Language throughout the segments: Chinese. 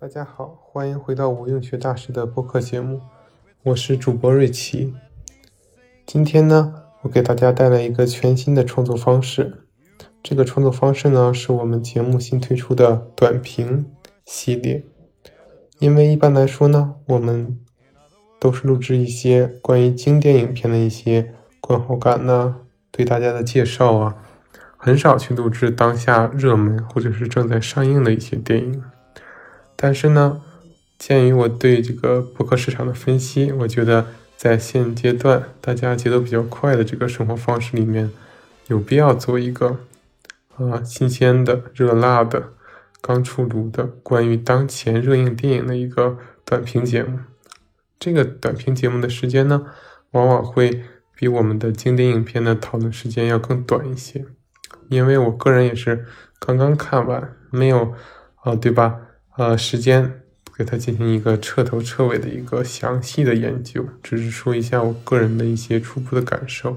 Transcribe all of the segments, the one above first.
大家好，欢迎回到无用学大师的播客节目，我是主播瑞奇。今天呢，我给大家带来一个全新的创作方式。这个创作方式呢，是我们节目新推出的短评系列。因为一般来说呢，我们都是录制一些关于经典影片的一些观后感呐，对大家的介绍啊，很少去录制当下热门或者是正在上映的一些电影。但是呢，鉴于我对这个博客市场的分析，我觉得在现阶段大家节奏比较快的这个生活方式里面，有必要做一个啊新鲜的、热辣的、刚出炉的关于当前热映电影的一个短评节目。这个短评节目的时间呢，往往会比我们的经典影片的讨论时间要更短一些，因为我个人也是刚刚看完，没有啊，对吧？呃，时间给它进行一个彻头彻尾的一个详细的研究，只是说一下我个人的一些初步的感受，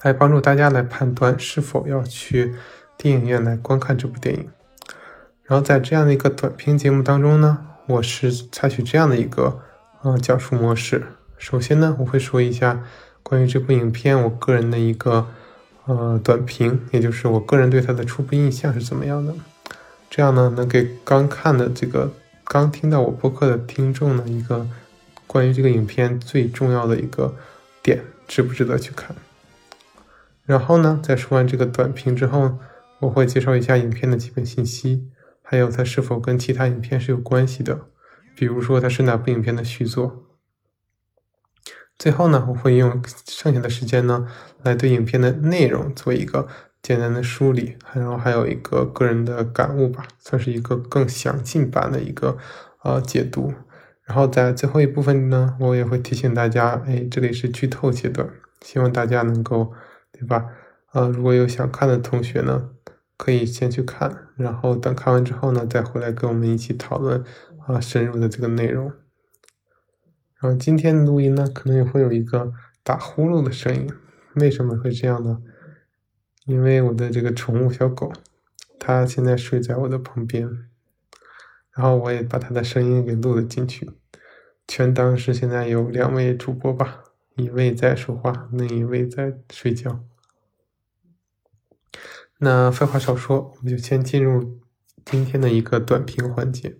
来帮助大家来判断是否要去电影院来观看这部电影。然后在这样的一个短评节目当中呢，我是采取这样的一个呃讲述模式。首先呢，我会说一下关于这部影片我个人的一个呃短评，也就是我个人对它的初步印象是怎么样的。这样呢，能给刚看的这个刚听到我播客的听众呢一个关于这个影片最重要的一个点，值不值得去看。然后呢，在说完这个短评之后，我会介绍一下影片的基本信息，还有它是否跟其他影片是有关系的，比如说它是哪部影片的续作。最后呢，我会用剩下的时间呢，来对影片的内容做一个。简单的梳理，然后还有一个个人的感悟吧，算是一个更详尽版的一个呃解读。然后在最后一部分呢，我也会提醒大家，哎，这里是剧透阶段，希望大家能够，对吧？呃，如果有想看的同学呢，可以先去看，然后等看完之后呢，再回来跟我们一起讨论啊深入的这个内容。然后今天的录音呢，可能也会有一个打呼噜的声音，为什么会这样呢？因为我的这个宠物小狗，它现在睡在我的旁边，然后我也把它的声音给录了进去，全当是现在有两位主播吧，一位在说话，另一位在睡觉。那废话少说，我们就先进入今天的一个短评环节。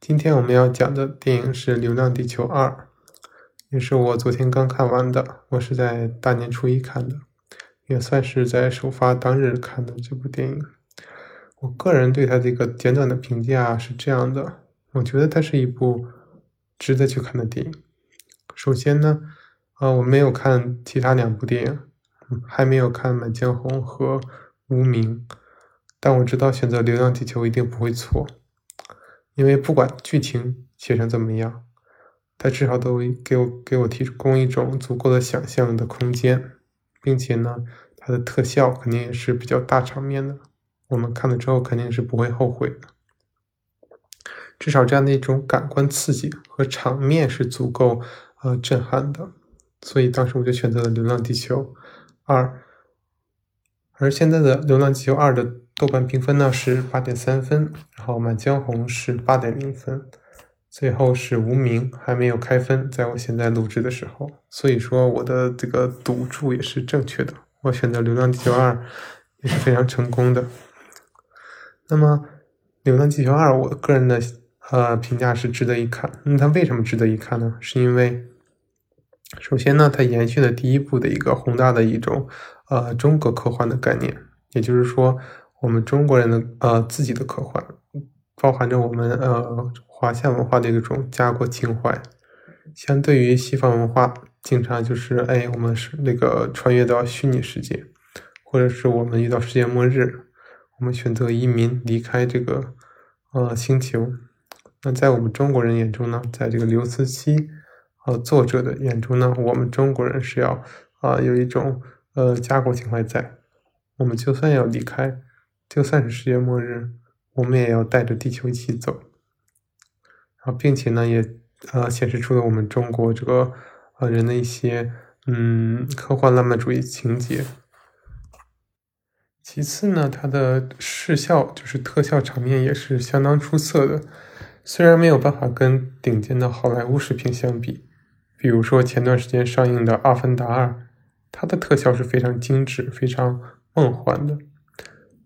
今天我们要讲的电影是《流浪地球二》，也是我昨天刚看完的，我是在大年初一看的。也算是在首发当日看的这部电影。我个人对它这个简短的评价是这样的：我觉得它是一部值得去看的电影。首先呢，啊，我没有看其他两部电影，还没有看《满江红》和《无名》，但我知道选择《流浪地球》一定不会错，因为不管剧情写成怎么样，它至少都给我给我提供一种足够的想象的空间。并且呢，它的特效肯定也是比较大场面的，我们看了之后肯定是不会后悔的。至少这样的一种感官刺激和场面是足够呃震撼的，所以当时我就选择了《流浪地球二》。而现在的《流浪地球二》的豆瓣评分呢是八点三分，然后《满江红》是八点零分。最后是无名还没有开分，在我现在录制的时候，所以说我的这个赌注也是正确的，我选择《流浪地球二》也是非常成功的。那么《流浪地球二》，我个人的呃评价是值得一看。那它为什么值得一看呢？是因为首先呢，它延续了第一部的一个宏大的一种呃中国科幻的概念，也就是说我们中国人的呃自己的科幻，包含着我们呃。华夏文化的一种家国情怀，相对于西方文化，经常就是哎，我们是那个穿越到虚拟世界，或者是我们遇到世界末日，我们选择移民离开这个呃星球。那在我们中国人眼中呢，在这个刘慈欣呃作者的眼中呢，我们中国人是要啊有一种呃家国情怀在。我们就算要离开，就算是世界末日，我们也要带着地球一起走。然后，并且呢，也呃显示出了我们中国这个呃人的一些嗯科幻浪漫主义情节。其次呢，它的视效就是特效场面也是相当出色的，虽然没有办法跟顶尖的好莱坞视频相比，比如说前段时间上映的《阿凡达二》，它的特效是非常精致、非常。梦幻的，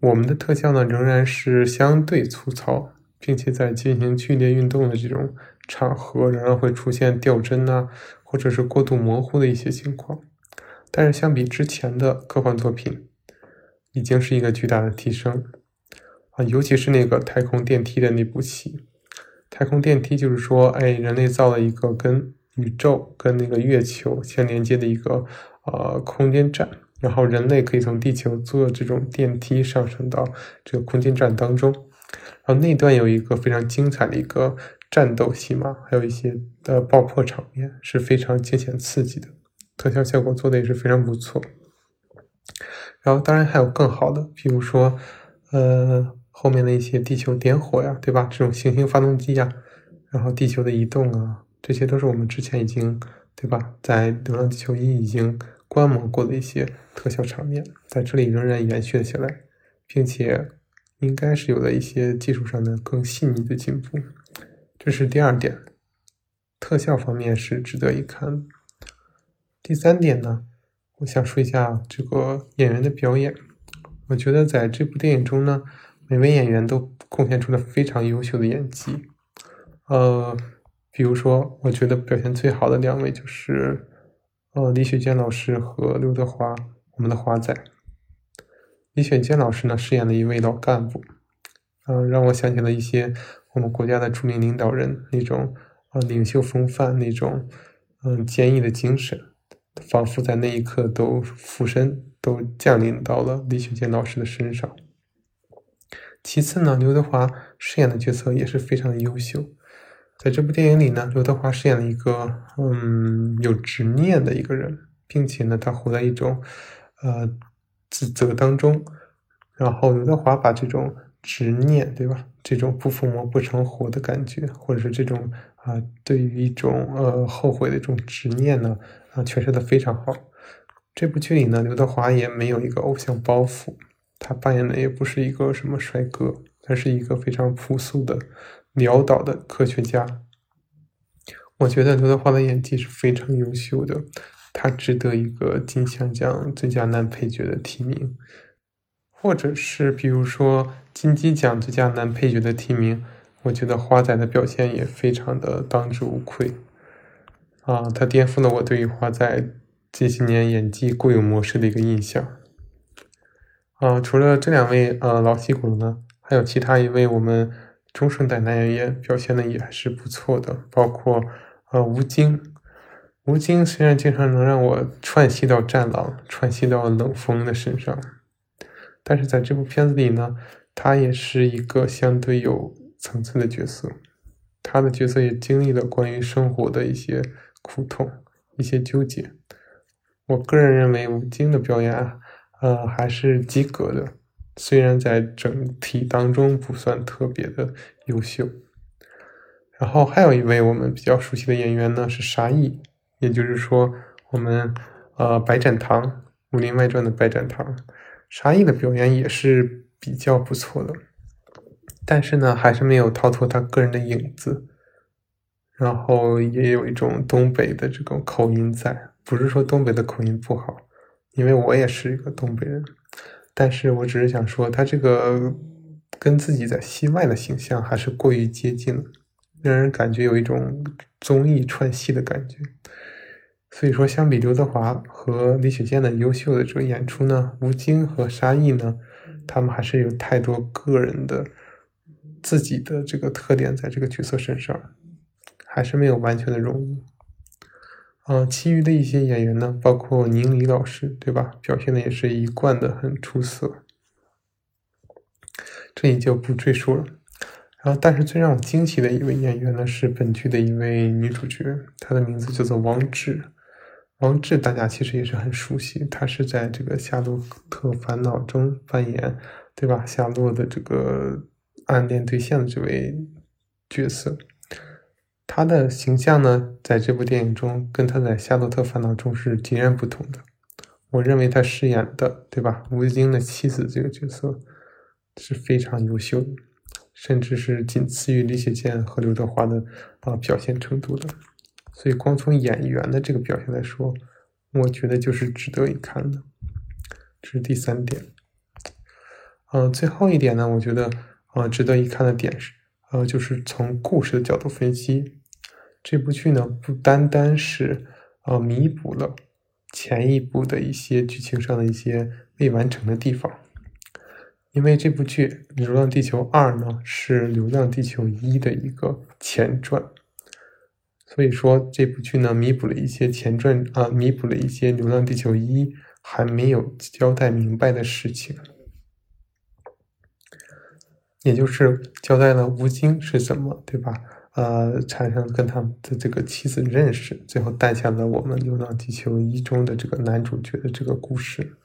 我们的特效呢仍然是相对粗糙，并且在进行剧烈运动的这种场合，仍然会出现掉帧啊，或者是过度模糊的一些情况。但是相比之前的科幻作品，已经是一个巨大的提升啊！尤其是那个太空电梯的那部戏，太空电梯就是说，哎，人类造了一个跟宇宙、跟那个月球相连接的一个呃空间站。然后人类可以从地球坐这种电梯上升到这个空间站当中，然后那段有一个非常精彩的一个战斗戏码，还有一些的爆破场面是非常惊险刺激的，特效效果做的也是非常不错。然后当然还有更好的，比如说呃后面的一些地球点火呀，对吧？这种行星发动机呀，然后地球的移动啊，这些都是我们之前已经对吧，在《流浪地球一》已经。观摩过的一些特效场面，在这里仍然延续了下来，并且应该是有了一些技术上的更细腻的进步。这是第二点，特效方面是值得一看。第三点呢，我想说一下这个演员的表演。我觉得在这部电影中呢，每位演员都贡献出了非常优秀的演技。呃，比如说，我觉得表现最好的两位就是。呃，李雪健老师和刘德华，我们的华仔。李雪健老师呢，饰演了一位老干部，嗯，让我想起了一些我们国家的著名领导人那种呃领袖风范，那种嗯坚毅的精神，仿佛在那一刻都附身，都降临到了李雪健老师的身上。其次呢，刘德华饰演的角色也是非常优秀。在这部电影里呢，刘德华饰演了一个嗯有执念的一个人，并且呢，他活在一种呃自责当中。然后刘德华把这种执念，对吧？这种不疯魔不成活的感觉，或者是这种啊对于一种呃后悔的一种执念呢，啊诠释的非常好。这部剧里呢，刘德华也没有一个偶像包袱，他扮演的也不是一个什么帅哥，他是一个非常朴素的。潦倒的科学家，我觉得刘德华的演技是非常优秀的，他值得一个金像奖最佳男配角的提名，或者是比如说金鸡奖最佳男配角的提名。我觉得华仔的表现也非常的当之无愧，啊，他颠覆了我对于华仔这些年演技固有模式的一个印象。啊，除了这两位呃老戏骨呢，还有其他一位我们。中生代男演员表现的也还是不错的，包括呃吴京。吴京虽然经常能让我串戏到战狼，串戏到冷锋的身上，但是在这部片子里呢，他也是一个相对有层次的角色。他的角色也经历了关于生活的一些苦痛、一些纠结。我个人认为吴京的表演，呃还是及格的。虽然在整体当中不算特别的优秀，然后还有一位我们比较熟悉的演员呢是沙溢，也就是说我们呃白展堂《武林外传》的白展堂，沙溢的表演也是比较不错的，但是呢还是没有逃脱他个人的影子，然后也有一种东北的这种口音在，不是说东北的口音不好，因为我也是一个东北人。但是我只是想说，他这个跟自己在戏外的形象还是过于接近了，让人感觉有一种综艺串戏的感觉。所以说，相比刘德华和李雪健的优秀的这个演出呢，吴京和沙溢呢，他们还是有太多个人的自己的这个特点在这个角色身上，还是没有完全的融入。嗯，其余的一些演员呢，包括宁理老师，对吧？表现的也是一贯的很出色，这里就不赘述了。然后，但是最让我惊喜的一位演员呢，是本剧的一位女主角，她的名字叫做王志。王志大家其实也是很熟悉，她是在这个《夏洛特烦恼》中扮演，对吧？夏洛的这个暗恋对象的这位角色。他的形象呢，在这部电影中跟他在《夏洛特烦恼》中是截然不同的。我认为他饰演的，对吧？吴京的妻子这个角色是非常优秀的。甚至是仅次于李雪健和刘德华的啊表现程度的，所以光从演员的这个表现来说，我觉得就是值得一看的。这是第三点。呃，最后一点呢，我觉得啊值得一看的点是，呃，就是从故事的角度分析，这部剧呢不单单是啊弥补了前一部的一些剧情上的一些未完成的地方。因为这部剧《流浪地球二》呢是《流浪地球一》的一个前传，所以说这部剧呢弥补了一些前传啊，弥补了一些《流浪地球一》还没有交代明白的事情，也就是交代了吴京是怎么对吧？呃，产生跟他的这个妻子认识，最后诞下了我们《流浪地球一》中的这个男主角的这个故事。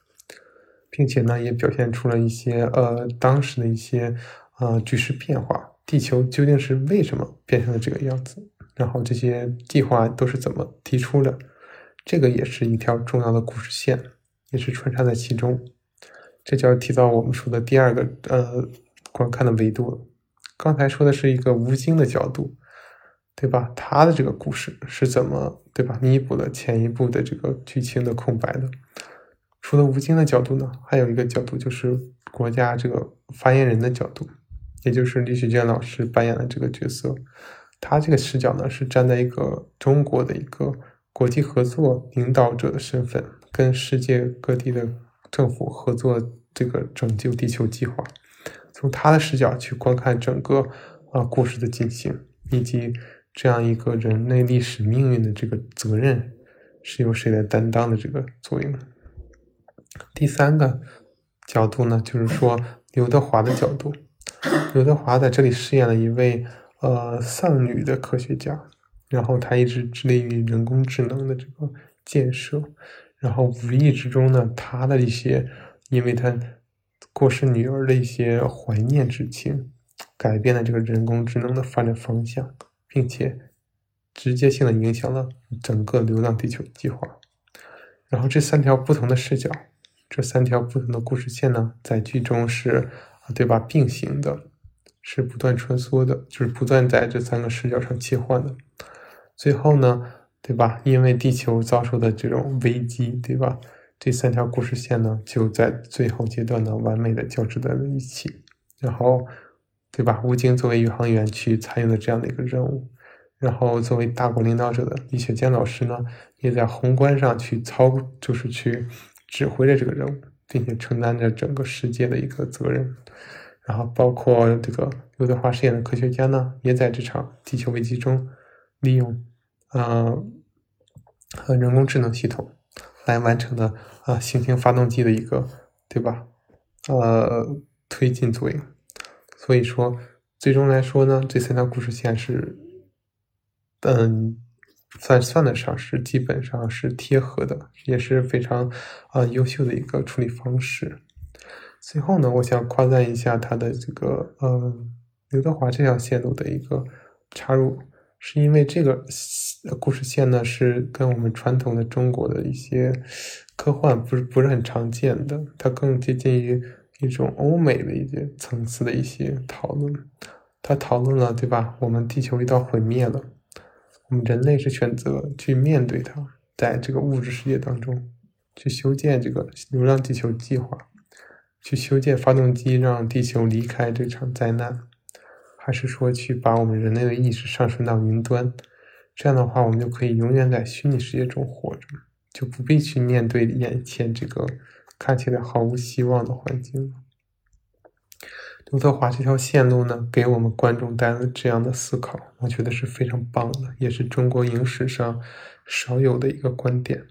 并且呢，也表现出了一些呃当时的一些呃局势变化，地球究竟是为什么变成了这个样子，然后这些计划都是怎么提出的，这个也是一条重要的故事线，也是穿插在其中。这就要提到我们说的第二个呃观看的维度了。刚才说的是一个吴京的角度，对吧？他的这个故事是怎么对吧弥补了前一部的这个剧情的空白的？除了吴京的角度呢，还有一个角度就是国家这个发言人的角度，也就是李雪健老师扮演的这个角色，他这个视角呢是站在一个中国的一个国际合作领导者的身份，跟世界各地的政府合作这个拯救地球计划，从他的视角去观看整个啊故事的进行，以及这样一个人类历史命运的这个责任是由谁来担当的这个作用。第三个角度呢，就是说刘德华的角度。刘德华在这里饰演了一位呃丧女的科学家，然后他一直致力于人工智能的这个建设，然后无意之中呢，他的一些因为他过世女儿的一些怀念之情，改变了这个人工智能的发展方向，并且直接性的影响了整个《流浪地球》计划。然后这三条不同的视角。这三条不同的故事线呢，在剧中是，对吧？并行的，是不断穿梭的，就是不断在这三个视角上切换的。最后呢，对吧？因为地球遭受的这种危机，对吧？这三条故事线呢，就在最后阶段呢，完美的交织在了一起。然后，对吧？吴京作为宇航员去参与了这样的一个任务，然后作为大国领导者的李雪健老师呢，也在宏观上去操，就是去。指挥着这个任务，并且承担着整个世界的一个责任，然后包括这个刘德华饰演的科学家呢，也在这场地球危机中利用呃和人工智能系统来完成的啊行星发动机的一个对吧呃推进作用。所以说，最终来说呢，这三条故事线是嗯。算算得上是基本上是贴合的，也是非常啊优秀的一个处理方式。最后呢，我想夸赞一下他的这个呃刘德华这条线路的一个插入，是因为这个故事线呢是跟我们传统的中国的一些科幻不是不是很常见的，它更接近于一种欧美的一些层次的一些讨论。他讨论了对吧？我们地球遇到毁灭了。我们人类是选择去面对它，在这个物质世界当中，去修建这个流浪地球计划，去修建发动机，让地球离开这场灾难，还是说去把我们人类的意识上升到云端？这样的话，我们就可以永远在虚拟世界中活着，就不必去面对眼前这个看起来毫无希望的环境了。刘德华这条线路呢，给我们观众带来这样的思考，我觉得是非常棒的，也是中国影史上少有的一个观点。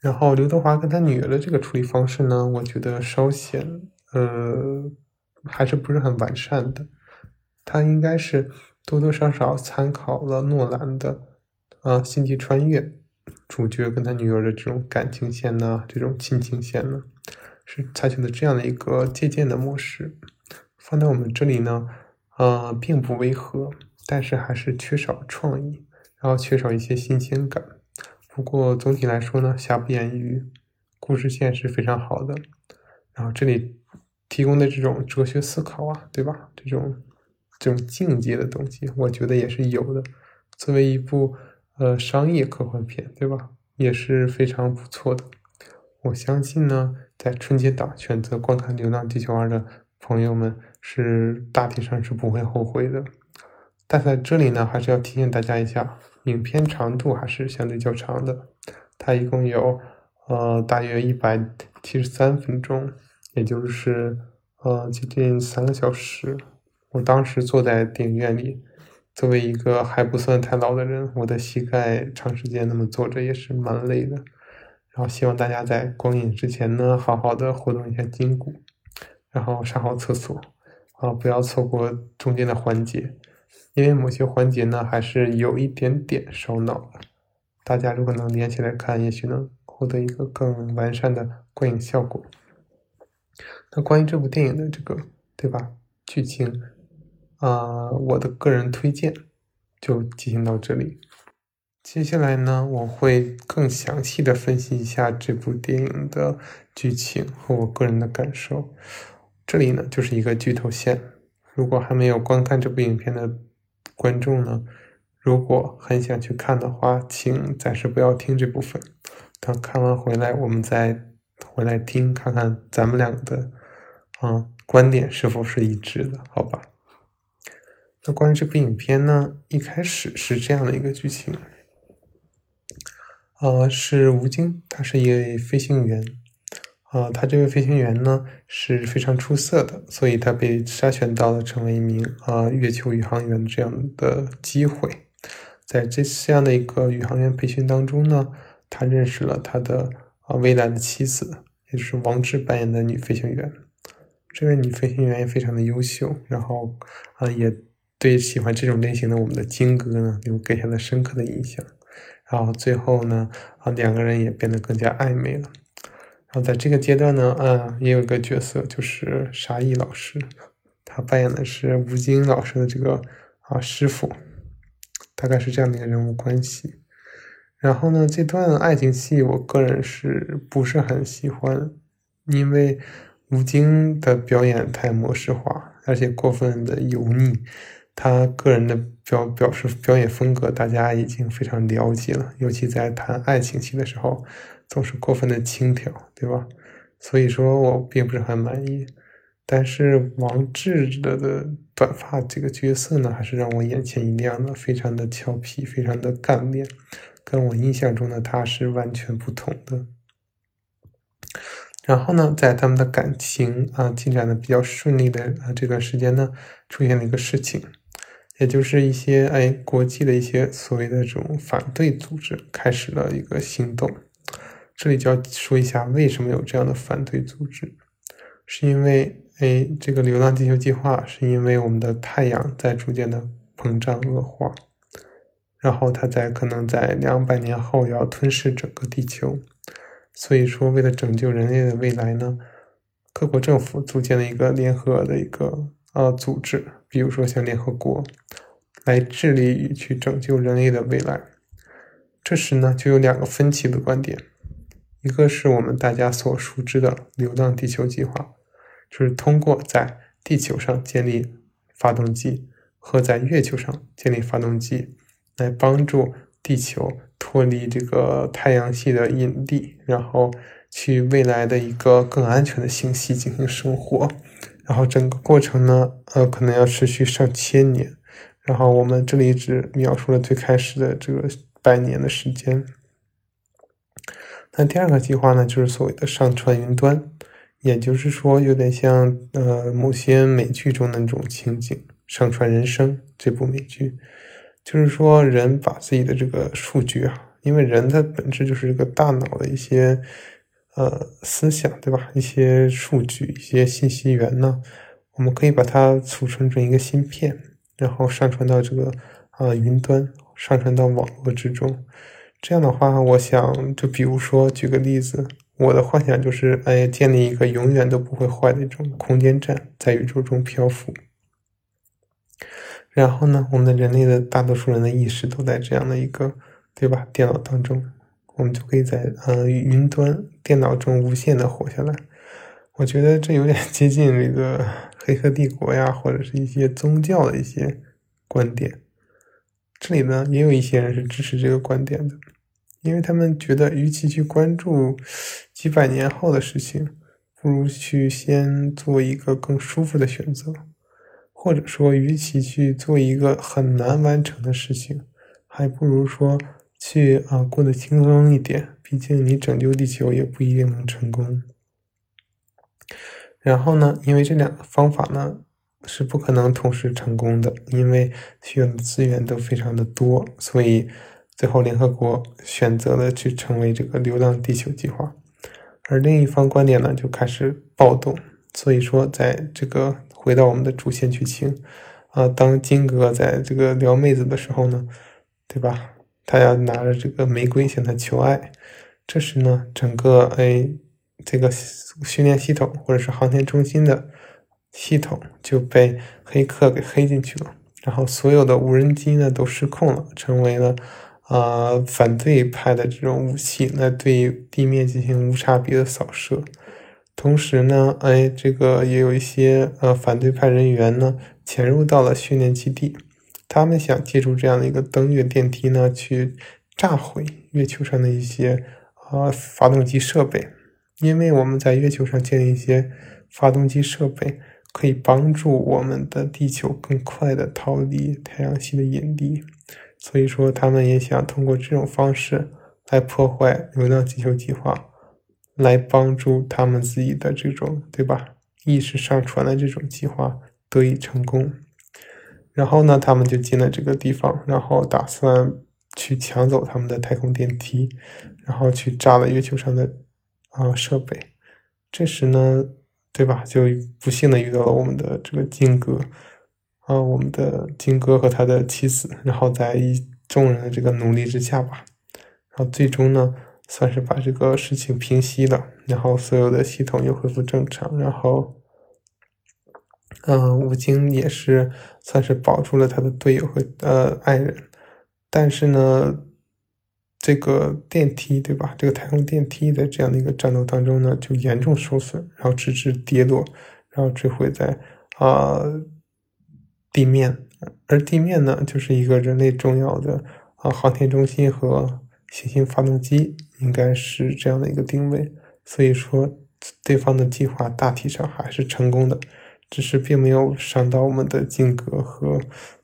然后刘德华跟他女儿的这个处理方式呢，我觉得稍显呃，还是不是很完善的。它应该是多多少少参考了诺兰的啊《星际穿越》，主角跟他女儿的这种感情线呢，这种亲情线呢，是采取的这样的一个借鉴的模式。放在我们这里呢，呃，并不违和，但是还是缺少创意，然后缺少一些新鲜感。不过总体来说呢，瑕不掩瑜，故事线是非常好的。然后这里提供的这种哲学思考啊，对吧？这种这种境界的东西，我觉得也是有的。作为一部呃商业科幻片，对吧？也是非常不错的。我相信呢，在春节档选择观看《流浪地球二》的朋友们。是大体上是不会后悔的，但在这里呢，还是要提醒大家一下，影片长度还是相对较长的，它一共有呃大约一百七十三分钟，也就是呃接近三个小时。我当时坐在电影院里，作为一个还不算太老的人，我的膝盖长时间那么坐着也是蛮累的。然后希望大家在观影之前呢，好好的活动一下筋骨，然后上好厕所。啊，不要错过中间的环节，因为某些环节呢还是有一点点烧脑的。大家如果能连起来看，也许能获得一个更完善的观影效果。那关于这部电影的这个，对吧？剧情啊，我的个人推荐就进行到这里。接下来呢，我会更详细的分析一下这部电影的剧情和我个人的感受。这里呢就是一个剧透线，如果还没有观看这部影片的观众呢，如果很想去看的话，请暂时不要听这部分，等看完回来我们再回来听，看看咱们两个的啊观点是否是一致的，好吧？那关于这部影片呢，一开始是这样的一个剧情，呃，是吴京，他是一位飞行员。啊，他这位飞行员呢是非常出色的，所以他被筛选到了成为一名啊月球宇航员这样的机会。在这这样的一个宇航员培训当中呢，他认识了他的啊未来的妻子，也就是王志扮演的女飞行员。这位女飞行员也非常的优秀，然后啊也对喜欢这种类型的我们的金哥呢有给下了深刻的印象。然后最后呢啊两个人也变得更加暧昧了。然后在这个阶段呢，嗯，也有一个角色，就是沙溢老师，他扮演的是吴京老师的这个啊师傅，大概是这样的一个人物关系。然后呢，这段爱情戏，我个人是不是很喜欢？因为吴京的表演太模式化，而且过分的油腻。他个人的表表示表演风格，大家已经非常了解了，尤其在谈爱情戏的时候。总是过分的轻佻，对吧？所以说我并不是很满意。但是王志的的短发这个角色呢，还是让我眼前一亮的，非常的俏皮，非常的干练，跟我印象中的他是完全不同的。然后呢，在他们的感情啊进展的比较顺利的啊这段时间呢，出现了一个事情，也就是一些哎国际的一些所谓的这种反对组织开始了一个行动。这里就要说一下，为什么有这样的反对组织？是因为，哎，这个流浪地球计划是因为我们的太阳在逐渐的膨胀恶化，然后它在可能在两百年后要吞噬整个地球。所以说，为了拯救人类的未来呢，各国政府组建了一个联合的一个呃组织，比如说像联合国，来致力于去拯救人类的未来。这时呢，就有两个分歧的观点。一个是我们大家所熟知的“流浪地球计划”，就是通过在地球上建立发动机和在月球上建立发动机，来帮助地球脱离这个太阳系的引力，然后去未来的一个更安全的星系进行生活。然后整个过程呢，呃，可能要持续上千年。然后我们这里只描述了最开始的这个百年的时间。那第二个计划呢，就是所谓的上传云端，也就是说，有点像呃某些美剧中的那种情景，《上传人生》这部美剧，就是说人把自己的这个数据啊，因为人的本质就是这个大脑的一些呃思想，对吧？一些数据、一些信息源呢，我们可以把它储存成一个芯片，然后上传到这个啊云端，上传到网络之中。这样的话，我想就比如说举个例子，我的幻想就是，哎，建立一个永远都不会坏的一种空间站，在宇宙中漂浮。然后呢，我们的人类的大多数人的意识都在这样的一个，对吧？电脑当中，我们就可以在呃云端电脑中无限的活下来。我觉得这有点接近这个《黑客帝国》呀，或者是一些宗教的一些观点。这里呢，也有一些人是支持这个观点的，因为他们觉得，与其去关注几百年后的事情，不如去先做一个更舒服的选择，或者说，与其去做一个很难完成的事情，还不如说去啊过得轻松一点。毕竟你拯救地球也不一定能成功。然后呢，因为这两个方法呢。是不可能同时成功的，因为需要的资源都非常的多，所以最后联合国选择了去成为这个“流浪地球”计划，而另一方观点呢就开始暴动。所以说，在这个回到我们的主线剧情啊，当金哥在这个撩妹子的时候呢，对吧？他要拿着这个玫瑰向她求爱，这时呢，整个哎这个训练系统或者是航天中心的。系统就被黑客给黑进去了，然后所有的无人机呢都失控了，成为了啊反对派的这种武器，来对地面进行无差别的扫射。同时呢，哎，这个也有一些呃反对派人员呢潜入到了训练基地，他们想借助这样的一个登月电梯呢去炸毁月球上的一些啊发动机设备，因为我们在月球上建立一些发动机设备。可以帮助我们的地球更快的逃离太阳系的引力，所以说他们也想通过这种方式来破坏流浪地球计划，来帮助他们自己的这种对吧意识上传的这种计划得以成功。然后呢，他们就进了这个地方，然后打算去抢走他们的太空电梯，然后去炸了月球上的啊设备。这时呢。对吧？就不幸的遇到了我们的这个金哥，啊，我们的金哥和他的妻子，然后在一众人的这个努力之下吧，然后最终呢，算是把这个事情平息了，然后所有的系统又恢复正常，然后，嗯，吴京也是算是保住了他的队友和呃爱人，但是呢。这个电梯对吧？这个太空电梯在这样的一个战斗当中呢，就严重受损，然后直至跌落，然后坠毁在啊地面。而地面呢，就是一个人类重要的啊航天中心和行星发动机，应该是这样的一个定位。所以说，对方的计划大体上还是成功的，只是并没有伤到我们的金格和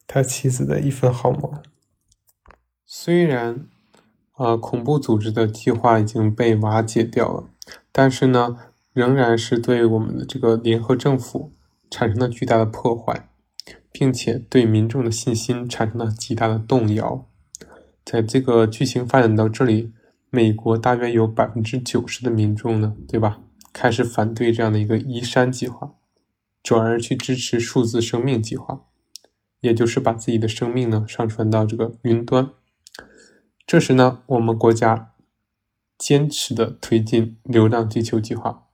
他妻子的一分毫毛。虽然。呃，恐怖组织的计划已经被瓦解掉了，但是呢，仍然是对我们的这个联合政府产生了巨大的破坏，并且对民众的信心产生了极大的动摇。在这个剧情发展到这里，美国大约有百分之九十的民众呢，对吧，开始反对这样的一个移山计划，转而去支持数字生命计划，也就是把自己的生命呢上传到这个云端。这时呢，我们国家坚持的推进“流浪地球”计划，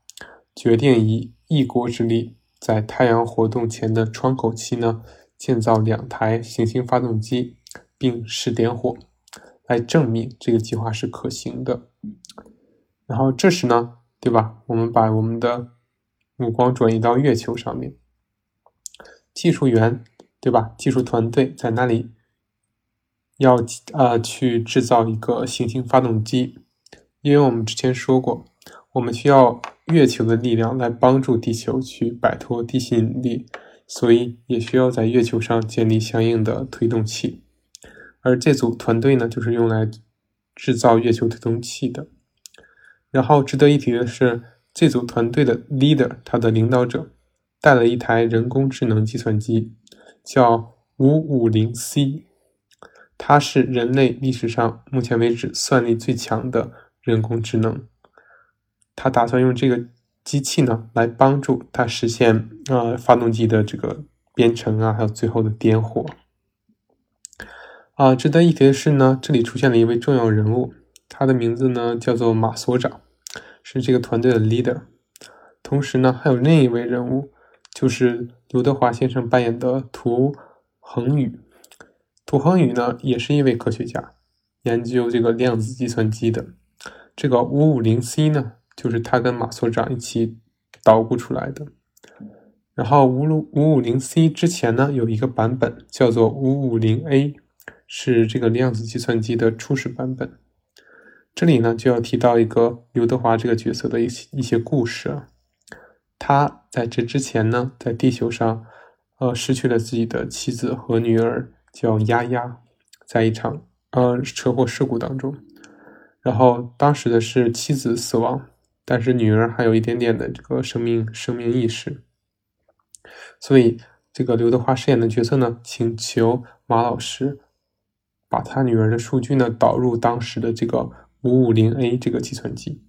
决定以一国之力，在太阳活动前的窗口期呢，建造两台行星发动机，并试点火，来证明这个计划是可行的。然后这时呢，对吧？我们把我们的目光转移到月球上面，技术员，对吧？技术团队在那里。要呃去制造一个行星发动机，因为我们之前说过，我们需要月球的力量来帮助地球去摆脱地心引力，所以也需要在月球上建立相应的推动器。而这组团队呢，就是用来制造月球推动器的。然后值得一提的是，这组团队的 leader，他的领导者带了一台人工智能计算机，叫五五零 C。它是人类历史上目前为止算力最强的人工智能。他打算用这个机器呢，来帮助他实现呃发动机的这个编程啊，还有最后的点火。啊，值得一提的是呢，这里出现了一位重要人物，他的名字呢叫做马所长，是这个团队的 leader。同时呢，还有另一位人物，就是刘德华先生扮演的涂恒宇。涂恒宇呢，也是一位科学家，研究这个量子计算机的。这个五五零 C 呢，就是他跟马所长一起捣鼓出来的。然后五五五五零 C 之前呢，有一个版本叫做五五零 A。是这个量子计算机的初始版本。这里呢，就要提到一个刘德华这个角色的一些一些故事啊。他在这之前呢，在地球上，呃，失去了自己的妻子和女儿，叫丫丫，在一场呃车祸事故当中。然后当时的是妻子死亡，但是女儿还有一点点的这个生命生命意识。所以这个刘德华饰演的角色呢，请求马老师。把他女儿的数据呢导入当时的这个五五零 A 这个计算机，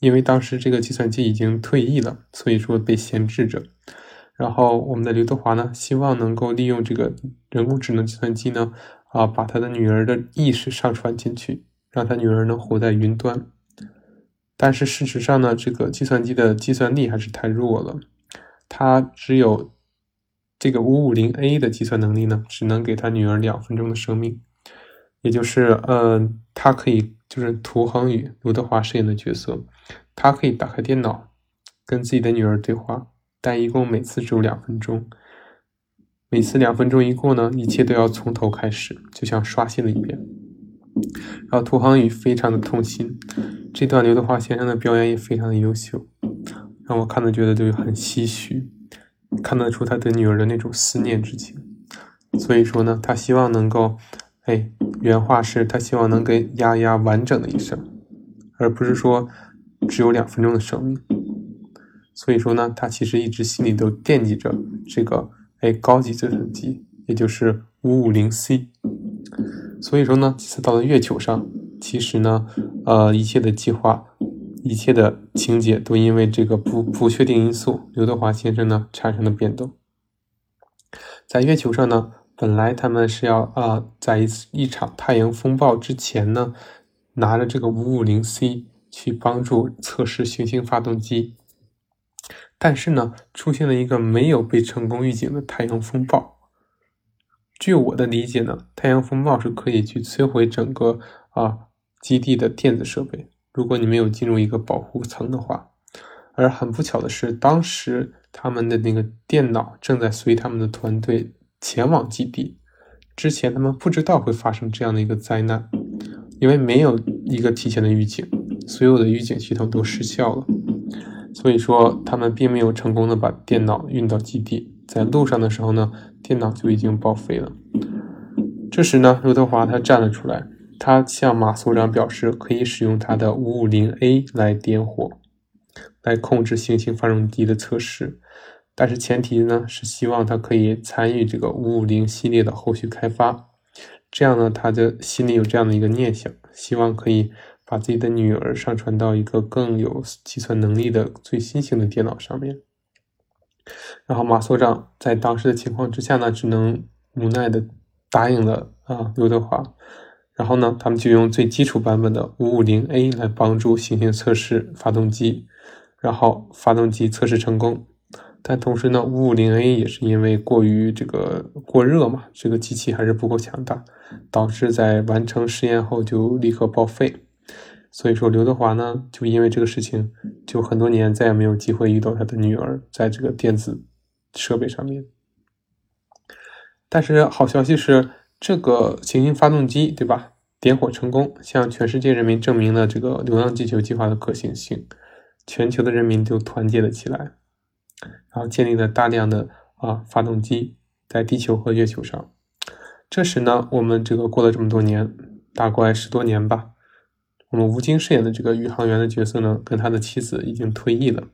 因为当时这个计算机已经退役了，所以说被闲置着。然后我们的刘德华呢，希望能够利用这个人工智能计算机呢，啊，把他的女儿的意识上传进去，让他女儿能活在云端。但是事实上呢，这个计算机的计算力还是太弱了，它只有这个五五零 A 的计算能力呢，只能给他女儿两分钟的生命。也就是，嗯，他可以就是涂恒宇刘德华饰演的角色，他可以打开电脑跟自己的女儿对话，但一共每次只有两分钟。每次两分钟一过呢，一切都要从头开始，就像刷新了一遍。然后涂航宇非常的痛心，这段刘德华先生的表演也非常的优秀，让我看的觉得就很唏嘘，看得出他对女儿的那种思念之情。所以说呢，他希望能够。哎，原话是他希望能给丫丫完整的一生，而不是说只有两分钟的生命。所以说呢，他其实一直心里都惦记着这个哎高级计算机，也就是五五零 C。所以说呢，这次到了月球上，其实呢，呃，一切的计划、一切的情节都因为这个不不确定因素，刘德华先生呢产生了变动。在月球上呢。本来他们是要啊，在一次一场太阳风暴之前呢，拿着这个五五零 C 去帮助测试行星发动机，但是呢，出现了一个没有被成功预警的太阳风暴。据我的理解呢，太阳风暴是可以去摧毁整个啊基地的电子设备，如果你没有进入一个保护层的话。而很不巧的是，当时他们的那个电脑正在随他们的团队。前往基地之前，他们不知道会发生这样的一个灾难，因为没有一个提前的预警，所有的预警系统都失效了。所以说，他们并没有成功的把电脑运到基地。在路上的时候呢，电脑就已经报废了。这时呢，刘德华他站了出来，他向马所长表示可以使用他的五五零 A 来点火，来控制行星发动机的测试。但是前提呢是希望他可以参与这个五五零系列的后续开发，这样呢他的心里有这样的一个念想，希望可以把自己的女儿上传到一个更有计算能力的最新型的电脑上面。然后马所长在当时的情况之下呢，只能无奈的答应了啊刘德华。然后呢，他们就用最基础版本的五五零 A 来帮助行星测试发动机，然后发动机测试成功。但同时呢，五五零 A 也是因为过于这个过热嘛，这个机器还是不够强大，导致在完成实验后就立刻报废。所以说，刘德华呢，就因为这个事情，就很多年再也没有机会遇到他的女儿在这个电子设备上面。但是好消息是，这个行星发动机，对吧？点火成功，向全世界人民证明了这个流浪地球计划的可行性，全球的人民就团结了起来。然后建立了大量的啊发动机在地球和月球上。这时呢，我们这个过了这么多年，大概十多年吧，我们吴京饰演的这个宇航员的角色呢，跟他的妻子已经退役了。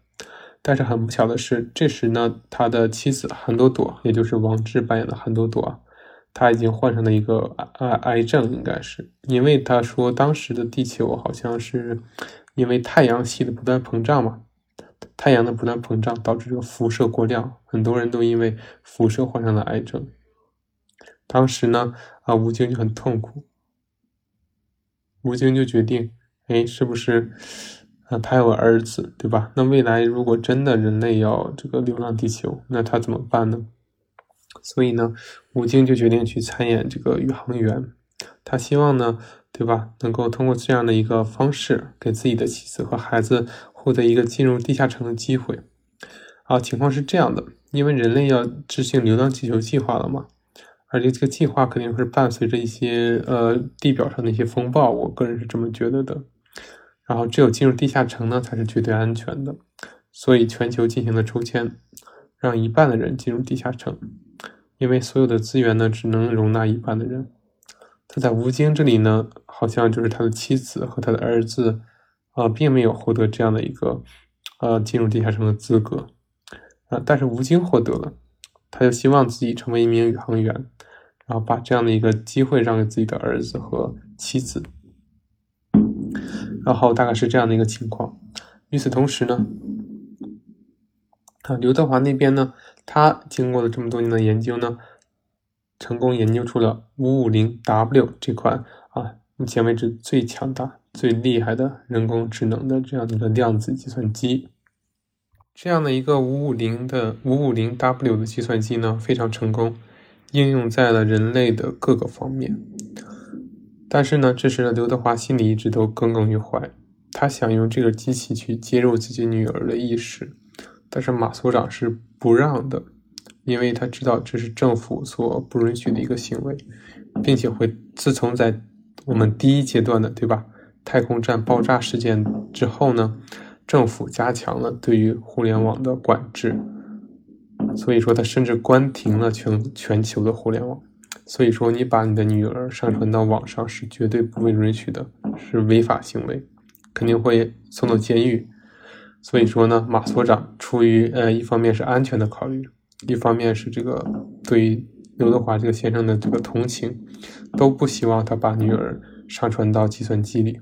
但是很不巧的是，这时呢，他的妻子韩朵朵，也就是王志扮演的韩朵朵，他已经患上了一个癌癌症，应该是因为他说当时的地球好像是因为太阳系的不断膨胀嘛。太阳的不断膨胀导致这个辐射过量，很多人都因为辐射患上了癌症。当时呢，啊，吴京就很痛苦。吴京就决定，哎，是不是，啊，他有个儿子，对吧？那未来如果真的人类要这个流浪地球，那他怎么办呢？所以呢，吴京就决定去参演这个宇航员。他希望呢，对吧？能够通过这样的一个方式，给自己的妻子和孩子获得一个进入地下城的机会。啊，情况是这样的，因为人类要执行流浪地球计划了嘛。而且这个计划肯定是伴随着一些呃地表上的一些风暴，我个人是这么觉得的。然后只有进入地下城呢，才是绝对安全的。所以全球进行了抽签，让一半的人进入地下城，因为所有的资源呢只能容纳一半的人。他在吴京这里呢，好像就是他的妻子和他的儿子啊，并没有获得这样的一个呃进入地下城的资格啊，但是吴京获得了。他就希望自己成为一名宇航员，然后把这样的一个机会让给自己的儿子和妻子，然后大概是这样的一个情况。与此同时呢，啊，刘德华那边呢，他经过了这么多年的研究呢，成功研究出了五五零 W 这款啊，目前为止最强大、最厉害的人工智能的这样的一个量子计算机。这样的一个五五零的五五零 W 的计算机呢，非常成功，应用在了人类的各个方面。但是呢，这时呢，刘德华心里一直都耿耿于怀，他想用这个机器去接入自己女儿的意识，但是马所长是不让的，因为他知道这是政府所不允许的一个行为，并且会自从在我们第一阶段的对吧，太空站爆炸事件之后呢。政府加强了对于互联网的管制，所以说他甚至关停了全全球的互联网。所以说，你把你的女儿上传到网上是绝对不会允许的，是违法行为，肯定会送到监狱。所以说呢，马所长出于呃一方面是安全的考虑，一方面是这个对于刘德华这个先生的这个同情，都不希望他把女儿上传到计算机里。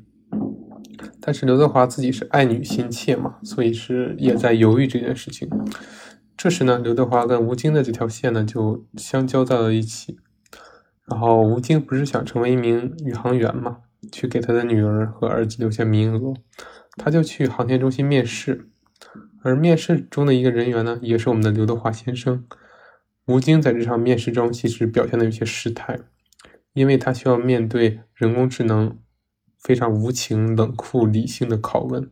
但是刘德华自己是爱女心切嘛，所以是也在犹豫这件事情。这时呢，刘德华跟吴京的这条线呢就相交在了一起。然后吴京不是想成为一名宇航员嘛，去给他的女儿和儿子留下名额，他就去航天中心面试。而面试中的一个人员呢，也是我们的刘德华先生。吴京在这场面试中其实表现的有些失态，因为他需要面对人工智能。非常无情、冷酷、理性的拷问。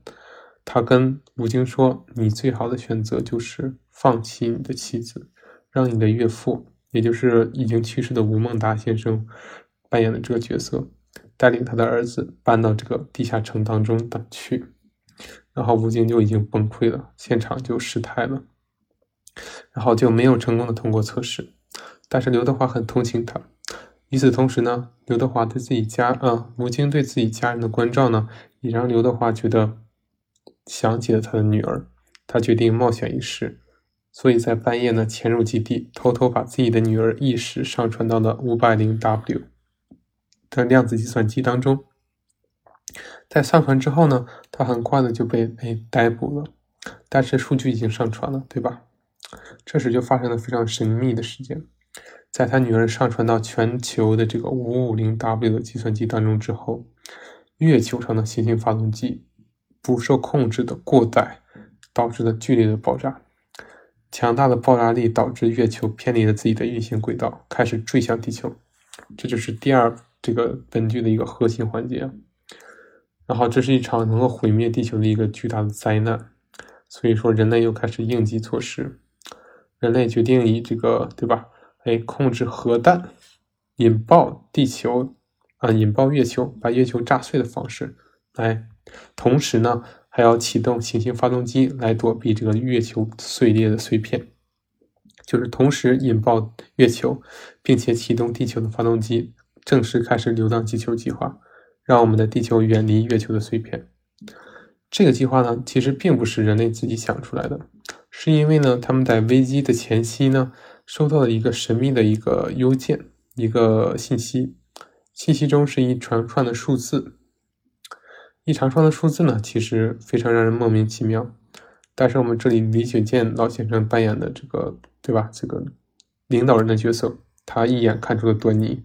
他跟吴京说：“你最好的选择就是放弃你的妻子，让你的岳父，也就是已经去世的吴孟达先生扮演的这个角色，带领他的儿子搬到这个地下城当中的去。”然后吴京就已经崩溃了，现场就失态了，然后就没有成功的通过测试。但是刘德华很同情他。与此同时呢，刘德华对自己家啊，吴京对自己家人的关照呢，也让刘德华觉得想起了他的女儿。他决定冒险一试，所以在半夜呢，潜入基地，偷偷把自己的女儿意识上传到了五百零 W 的量子计算机当中。在上传之后呢，他很快的就被被逮捕了，但是数据已经上传了，对吧？这时就发生了非常神秘的事件。在他女儿上传到全球的这个五五零 W 的计算机当中之后，月球上的行星发动机不受控制的过载，导致了剧烈的爆炸。强大的爆炸力导致月球偏离了自己的运行轨道，开始坠向地球。这就是第二这个本剧的一个核心环节。然后，这是一场能够毁灭地球的一个巨大的灾难。所以说，人类又开始应急措施。人类决定以这个，对吧？哎，控制核弹引爆地球啊，引爆月球，把月球炸碎的方式来，同时呢，还要启动行星发动机来躲避这个月球碎裂的碎片，就是同时引爆月球，并且启动地球的发动机，正式开始流浪地球计划，让我们的地球远离月球的碎片。这个计划呢，其实并不是人类自己想出来的，是因为呢，他们在危机的前夕呢。收到了一个神秘的一个邮件，一个信息，信息中是一长串的数字，一长串的数字呢，其实非常让人莫名其妙。但是我们这里李雪健老先生扮演的这个，对吧？这个领导人的角色，他一眼看出了端倪，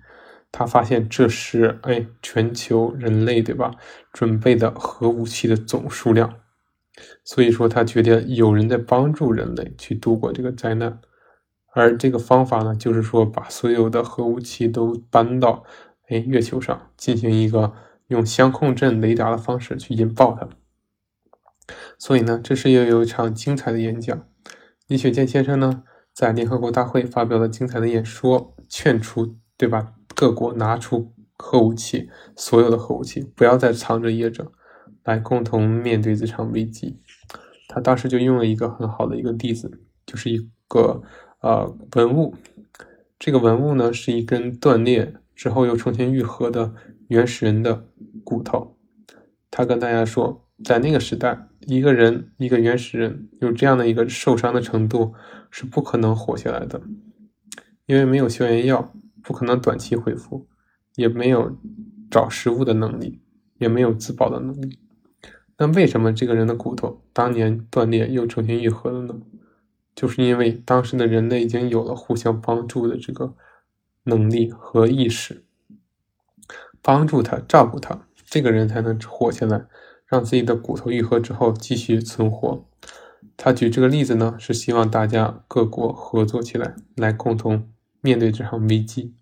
他发现这是哎全球人类对吧准备的核武器的总数量，所以说他觉得有人在帮助人类去度过这个灾难，而这个方法呢，就是说把所有的核武器都搬到哎月球上，进行一个用相控阵雷达的方式去引爆它。所以呢，这是又有一场精彩的演讲。李雪健先生呢，在联合国大会发表了精彩的演说，劝出对吧？各国拿出核武器，所有的核武器，不要再藏着掖着，来共同面对这场危机。他当时就用了一个很好的一个例子，就是一个呃文物。这个文物呢，是一根断裂之后又重新愈合的原始人的骨头。他跟大家说，在那个时代。一个人，一个原始人，有这样的一个受伤的程度，是不可能活下来的，因为没有消炎药，不可能短期恢复，也没有找食物的能力，也没有自保的能力。那为什么这个人的骨头当年断裂又重新愈合了呢？就是因为当时的人类已经有了互相帮助的这个能力和意识，帮助他，照顾他，这个人才能活下来。让自己的骨头愈合之后继续存活。他举这个例子呢，是希望大家各国合作起来，来共同面对这场危机。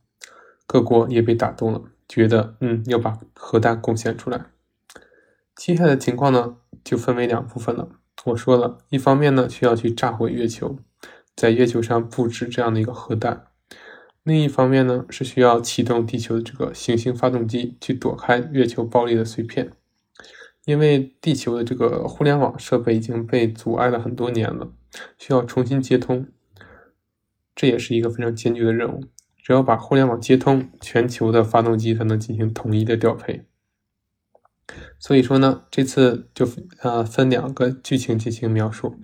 各国也被打动了，觉得嗯要把核弹贡献出来。接下来的情况呢，就分为两部分了。我说了一方面呢，需要去炸毁月球，在月球上布置这样的一个核弹；另一方面呢，是需要启动地球的这个行星发动机，去躲开月球爆裂的碎片。因为地球的这个互联网设备已经被阻碍了很多年了，需要重新接通，这也是一个非常艰巨的任务。只要把互联网接通，全球的发动机才能进行统一的调配。所以说呢，这次就呃分两个剧情进行描述。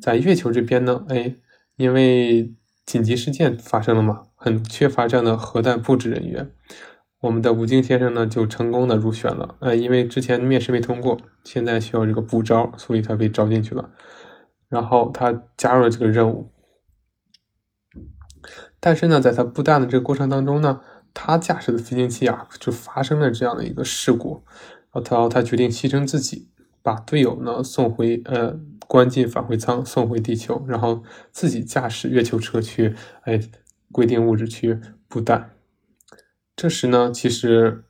在月球这边呢，哎，因为紧急事件发生了嘛，很缺乏这样的核弹布置人员。我们的吴京先生呢，就成功的入选了。呃，因为之前面试没通过，现在需要这个补招，所以他被招进去了。然后他加入了这个任务。但是呢，在他布弹的这个过程当中呢，他驾驶的飞行器啊，就发生了这样的一个事故。然后他决定牺牲自己，把队友呢送回呃关进返回舱，送回地球，然后自己驾驶月球车去哎规定物质区布弹。这时呢，其实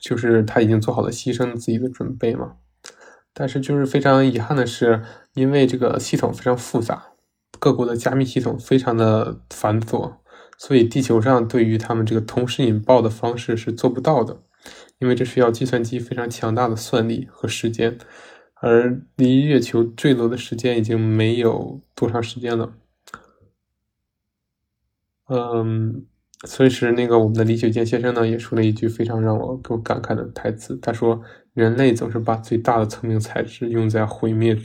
就是他已经做好了牺牲自己的准备嘛。但是就是非常遗憾的是，因为这个系统非常复杂，各国的加密系统非常的繁琐，所以地球上对于他们这个同时引爆的方式是做不到的，因为这需要计算机非常强大的算力和时间，而离月球坠落的时间已经没有多长时间了。嗯。所以是那个我们的李雪健先生呢，也说了一句非常让我给我感慨的台词。他说：“人类总是把最大的聪明才智用在毁灭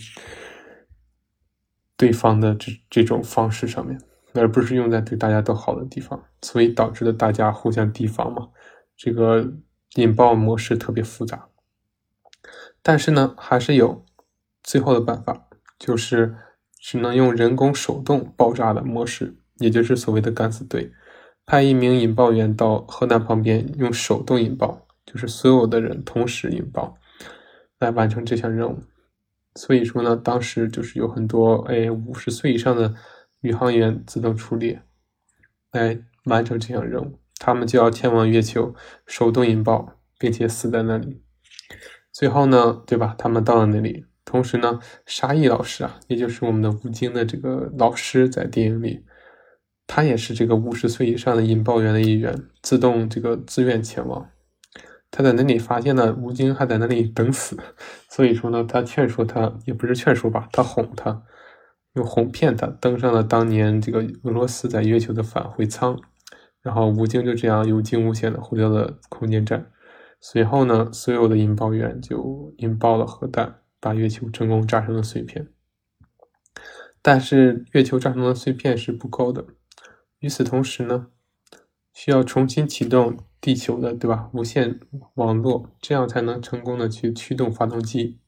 对方的这这种方式上面，而不是用在对大家都好的地方，所以导致了大家互相提防嘛。这个引爆模式特别复杂，但是呢，还是有最后的办法，就是只能用人工手动爆炸的模式，也就是所谓的敢死队。”派一名引爆员到核弹旁边，用手动引爆，就是所有的人同时引爆，来完成这项任务。所以说呢，当时就是有很多哎五十岁以上的宇航员自动出列，来完成这项任务。他们就要前往月球，手动引爆，并且死在那里。最后呢，对吧？他们到了那里，同时呢，沙溢老师啊，也就是我们的吴京的这个老师，在电影里。他也是这个五十岁以上的引爆员的一员，自动这个自愿前往。他在那里发现了吴京还在那里等死，所以说呢，他劝说他，也不是劝说吧，他哄他，用哄骗他登上了当年这个俄罗斯在月球的返回舱，然后吴京就这样有惊无险的回到了空间站。随后呢，所有的引爆员就引爆了核弹，把月球成功炸成了碎片。但是月球炸成的碎片是不够的。与此同时呢，需要重新启动地球的，对吧？无线网络，这样才能成功的去驱动发动机。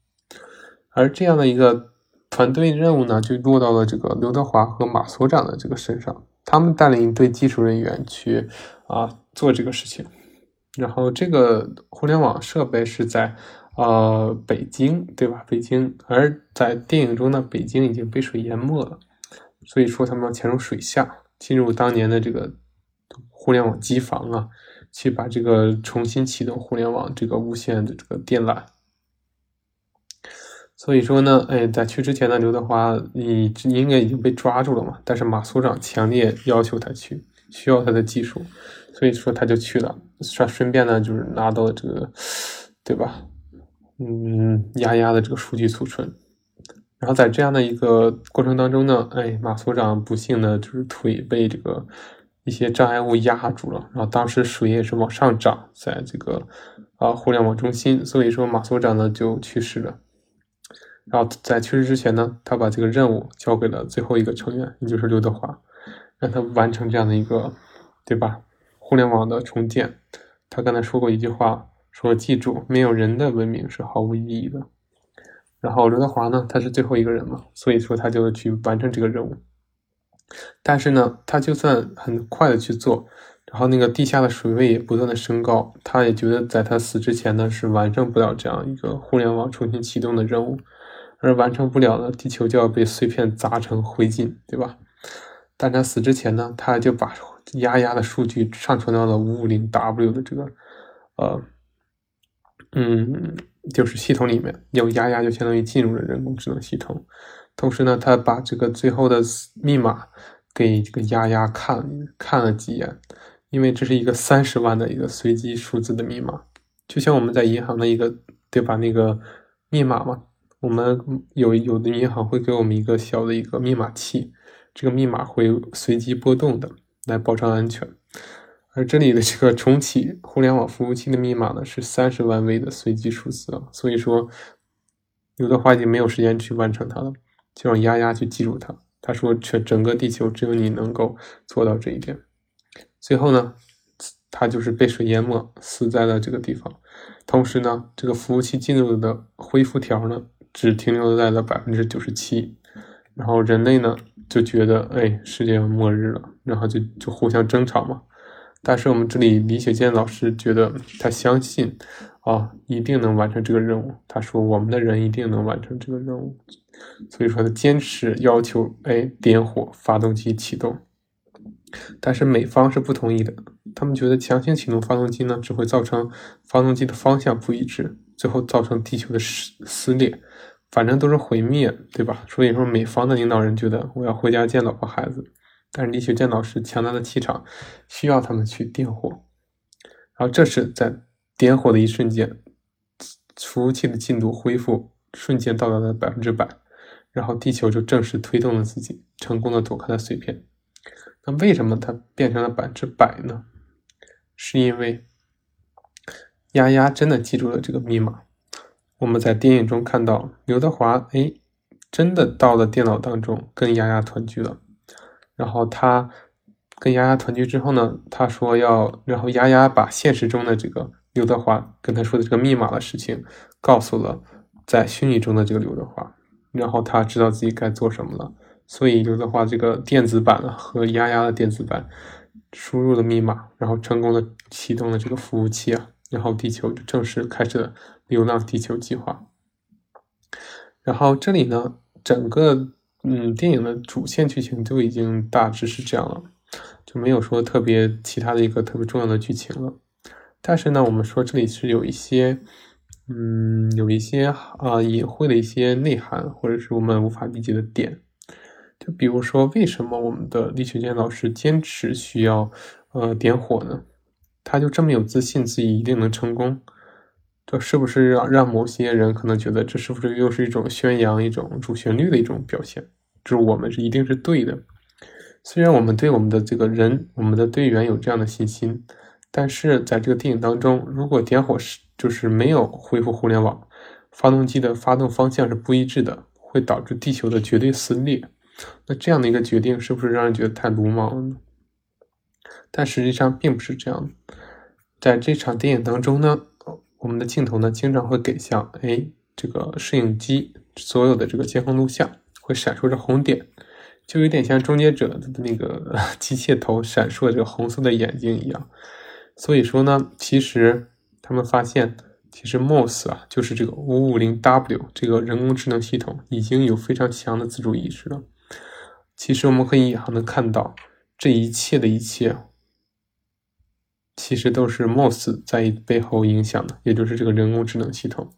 而这样的一个团队任务呢就落到了这个刘德华和马所长的这个身上，他们带领一队技术人员去啊做这个事情。然后这个互联网设备是在呃北京，对吧？北京，而在电影中呢，北京已经被水淹没了，所以说他们要潜入水下，进入当年的这个互联网机房啊，去把这个重新启动互联网这个无线的这个电缆。所以说呢，哎，在去之前呢，刘德华你应该已经被抓住了嘛，但是马所长强烈要求他去，需要他的技术，所以说他就去了，顺顺便呢就是拿到了这个，对吧？嗯，丫丫的这个数据储存。然后在这样的一个过程当中呢，哎，马所长不幸的就是腿被这个一些障碍物压住了，然后当时水也是往上涨，在这个啊互联网中心，所以说马所长呢就去世了。然后在去世之前呢，他把这个任务交给了最后一个成员，也就是刘德华，让他完成这样的一个，对吧？互联网的重建。他刚才说过一句话，说记住，没有人的文明是毫无意义的。然后刘德华呢，他是最后一个人嘛，所以说他就去完成这个任务。但是呢，他就算很快的去做，然后那个地下的水位也不断的升高，他也觉得在他死之前呢，是完成不了这样一个互联网重新启动的任务。而完成不了呢，地球就要被碎片砸成灰烬，对吧？但他死之前呢，他就把丫丫的数据上传到了五五零 W 的这个，呃，嗯，就是系统里面，有丫丫就相当于进入了人工智能系统。同时呢，他把这个最后的密码给这个丫丫看看了几眼，因为这是一个三十万的一个随机数字的密码，就像我们在银行的一个，对吧？那个密码嘛。我们有有的银行会给我们一个小的一个密码器，这个密码会随机波动的，来保障安全。而这里的这个重启互联网服务器的密码呢，是三十万位的随机数字啊，所以说刘德华已经没有时间去完成它了，就让丫丫去记住它。他说，全整个地球只有你能够做到这一点。最后呢，他就是被水淹没，死在了这个地方。同时呢，这个服务器进入的恢复条呢。只停留在了百分之九十七，然后人类呢就觉得，哎，世界末日了，然后就就互相争吵嘛。但是我们这里李雪健老师觉得他相信，啊，一定能完成这个任务。他说我们的人一定能完成这个任务，所以说他坚持要求，哎，点火发动机启动。但是美方是不同意的，他们觉得强行启动发动机呢，只会造成发动机的方向不一致。最后造成地球的撕撕裂，反正都是毁灭，对吧？所以说，美方的领导人觉得我要回家见老婆孩子，但是李雪健老师强大的气场需要他们去点火。然后这是在点火的一瞬间，服务器的进度恢复瞬间到达了百分之百，然后地球就正式推动了自己，成功的躲开了碎片。那为什么它变成了百分之百呢？是因为。丫丫真的记住了这个密码。我们在电影中看到刘德华，哎，真的到了电脑当中跟丫丫团聚了。然后他跟丫丫团聚之后呢，他说要，然后丫丫把现实中的这个刘德华跟他说的这个密码的事情告诉了在虚拟中的这个刘德华，然后他知道自己该做什么了。所以刘德华这个电子版和丫丫的电子版输入了密码，然后成功的启动了这个服务器啊。然后地球就正式开始了流浪地球计划。然后这里呢，整个嗯电影的主线剧情就已经大致是这样了，就没有说特别其他的一个特别重要的剧情了。但是呢，我们说这里是有一些嗯有一些啊隐晦的一些内涵，或者是我们无法理解的点。就比如说，为什么我们的李雪健老师坚持需要呃点火呢？他就这么有自信，自己一定能成功，这是不是让让某些人可能觉得这是不是又是一种宣扬一种主旋律的一种表现？就是我们是一定是对的。虽然我们对我们的这个人、我们的队员有这样的信心，但是在这个电影当中，如果点火是就是没有恢复互联网，发动机的发动方向是不一致的，会导致地球的绝对撕裂。那这样的一个决定，是不是让人觉得太鲁莽了呢？但实际上并不是这样，在这场电影当中呢，我们的镜头呢经常会给向哎这个摄影机所有的这个监控录像，会闪烁着红点，就有点像终结者的那个 机械头闪烁着红色的眼睛一样。所以说呢，其实他们发现，其实 MOS 啊，就是这个 550W 这个人工智能系统已经有非常强的自主意识了。其实我们可以还能看到，这一切的一切，其实都是 MOS 在背后影响的，也就是这个人工智能系统。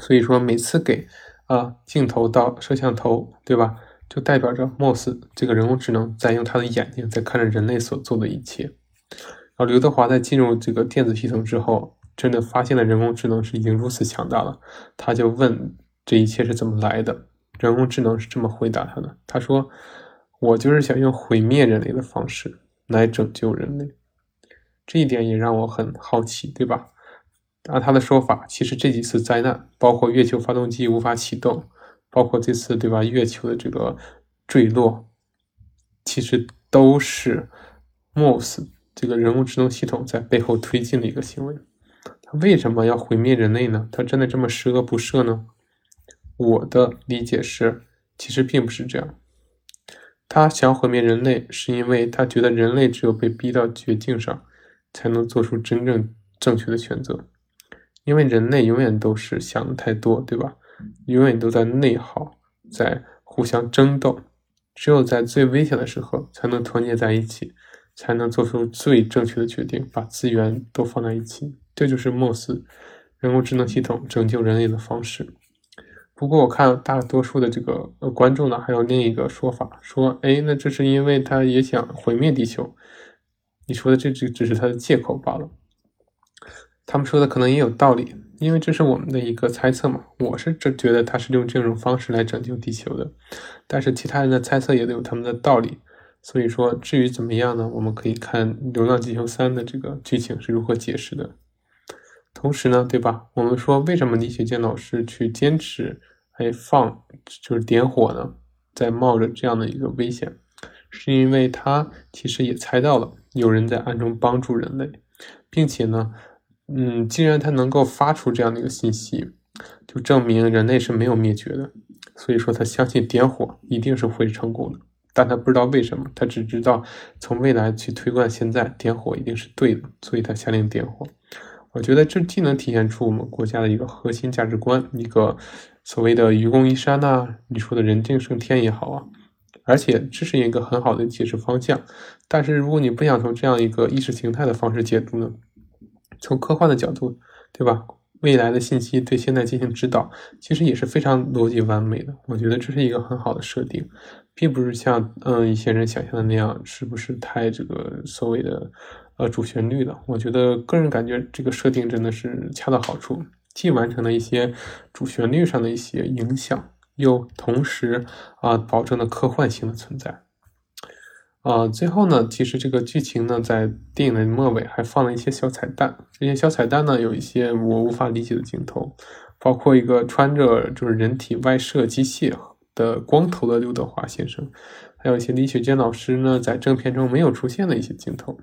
所以说，每次给啊镜头到摄像头，对吧？就代表着 MOS 这个人工智能在用他的眼睛在看着人类所做的一切。然后刘德华在进入这个电子系统之后，真的发现了人工智能是已经如此强大了。他就问这一切是怎么来的？人工智能是这么回答他的：“他说，我就是想用毁灭人类的方式来拯救人类。”这一点也让我很好奇，对吧？按他的说法，其实这几次灾难，包括月球发动机无法启动，包括这次对吧月球的这个坠落，其实都是 MOSS 这个人工智能系统在背后推进的一个行为。他为什么要毁灭人类呢？他真的这么十恶不赦呢？我的理解是，其实并不是这样。他想毁灭人类，是因为他觉得人类只有被逼到绝境上，才能做出真正正确的选择。因为人类永远都是想的太多，对吧？永远都在内耗，在互相争斗。只有在最危险的时候，才能团结在一起，才能做出最正确的决定，把资源都放在一起。这就是莫斯人工智能系统拯救人类的方式。不过，我看大多数的这个观众呢，还有另一个说法，说，哎，那这是因为他也想毁灭地球。你说的这只只是他的借口罢了。他们说的可能也有道理，因为这是我们的一个猜测嘛。我是这觉得他是用这种方式来拯救地球的，但是其他人的猜测也都有他们的道理。所以说，至于怎么样呢？我们可以看《流浪地球三》的这个剧情是如何解释的。同时呢，对吧？我们说为什么李雪健老师去坚持还放就是点火呢？在冒着这样的一个危险，是因为他其实也猜到了有人在暗中帮助人类，并且呢。嗯，既然他能够发出这样的一个信息，就证明人类是没有灭绝的。所以说，他相信点火一定是会成功的。但他不知道为什么，他只知道从未来去推断现在点火一定是对的，所以他下令点火。我觉得这既能体现出我们国家的一个核心价值观，一个所谓的愚公移山呐，你说的人定胜天也好啊，而且这是一个很好的解释方向。但是如果你不想从这样一个意识形态的方式解读呢？从科幻的角度，对吧？未来的信息对现在进行指导，其实也是非常逻辑完美的。我觉得这是一个很好的设定，并不是像嗯一些人想象的那样，是不是太这个所谓的呃主旋律了？我觉得个人感觉这个设定真的是恰到好处，既完成了一些主旋律上的一些影响，又同时啊保证了科幻性的存在。啊，最后呢，其实这个剧情呢，在电影的末尾还放了一些小彩蛋。这些小彩蛋呢，有一些我无法理解的镜头，包括一个穿着就是人体外设机械的光头的刘德华先生，还有一些李雪健老师呢在正片中没有出现的一些镜头。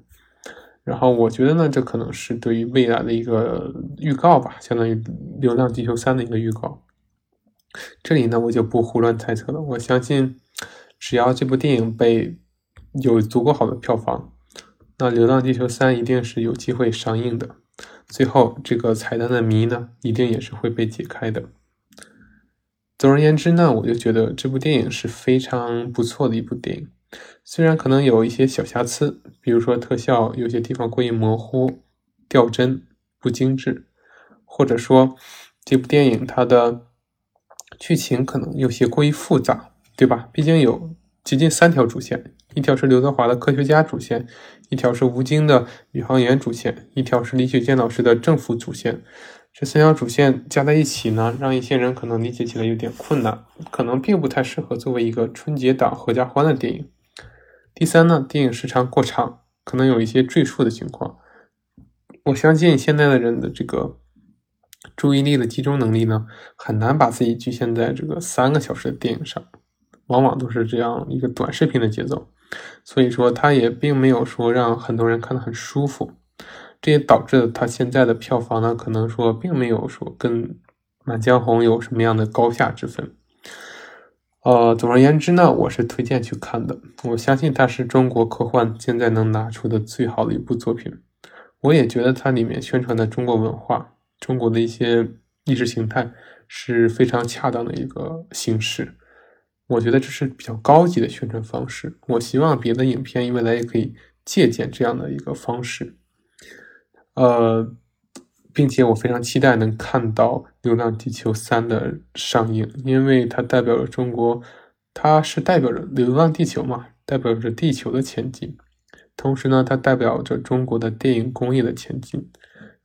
然后我觉得呢，这可能是对于未来的一个预告吧，相当于《流浪地球三》的一个预告。这里呢，我就不胡乱猜测了。我相信，只要这部电影被有足够好的票房，那《流浪地球三》一定是有机会上映的。最后，这个彩蛋的谜呢，一定也是会被解开的。总而言之呢，我就觉得这部电影是非常不错的一部电影。虽然可能有一些小瑕疵，比如说特效有些地方过于模糊、掉帧、不精致，或者说这部电影它的剧情可能有些过于复杂，对吧？毕竟有。接近三条主线，一条是刘德华的科学家主线，一条是吴京的宇航员主线，一条是李雪健老师的政府主线。这三条主线加在一起呢，让一些人可能理解起来有点困难，可能并不太适合作为一个春节档合家欢的电影。第三呢，电影时长过长，可能有一些赘述的情况。我相信现在的人的这个注意力的集中能力呢，很难把自己局限在这个三个小时的电影上。往往都是这样一个短视频的节奏，所以说它也并没有说让很多人看得很舒服，这也导致了它现在的票房呢，可能说并没有说跟《满江红》有什么样的高下之分。呃，总而言之呢，我是推荐去看的。我相信它是中国科幻现在能拿出的最好的一部作品。我也觉得它里面宣传的中国文化、中国的一些意识形态是非常恰当的一个形式。我觉得这是比较高级的宣传方式。我希望别的影片未来也可以借鉴这样的一个方式。呃。并且我非常期待能看到《流浪地球三》的上映，因为它代表着中国，它是代表着《流浪地球》嘛，代表着地球的前进。同时呢，它代表着中国的电影工业的前进。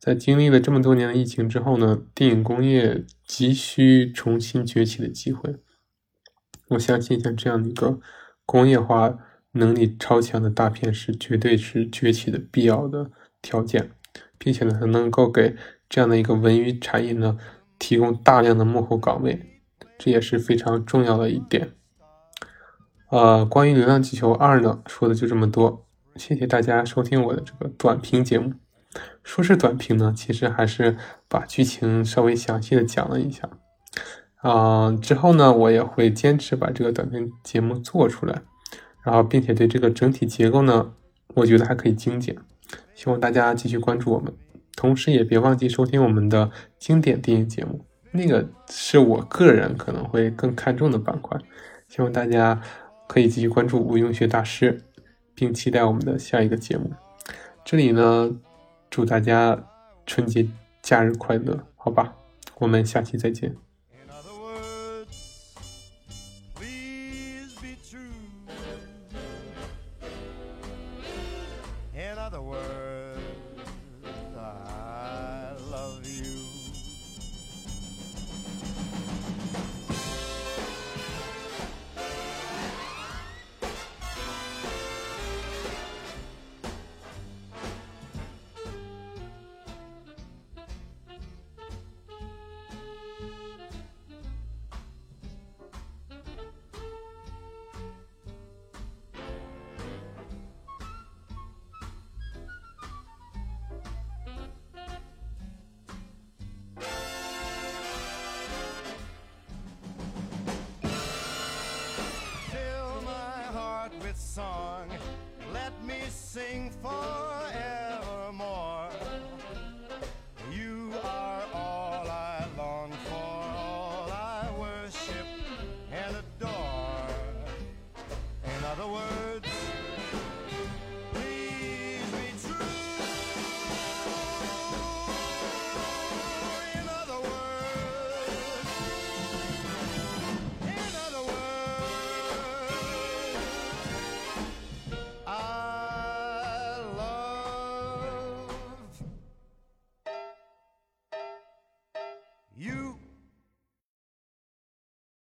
在经历了这么多年的疫情之后呢，电影工业急需重新崛起的机会。我相信像这样的一个工业化能力超强的大片，是绝对是崛起的必要的条件。并且呢，它能够给这样的一个文娱产业呢提供大量的幕后岗位，这也是非常重要的一点。呃，关于《流浪地球二》呢，说的就这么多。谢谢大家收听我的这个短评节目。说是短评呢，其实还是把剧情稍微详细的讲了一下。啊，之后呢，我也会坚持把这个短评节目做出来，然后并且对这个整体结构呢，我觉得还可以精简。希望大家继续关注我们，同时也别忘记收听我们的经典电影节目，那个是我个人可能会更看重的板块。希望大家可以继续关注无用学大师，并期待我们的下一个节目。这里呢，祝大家春节假日快乐，好吧？我们下期再见。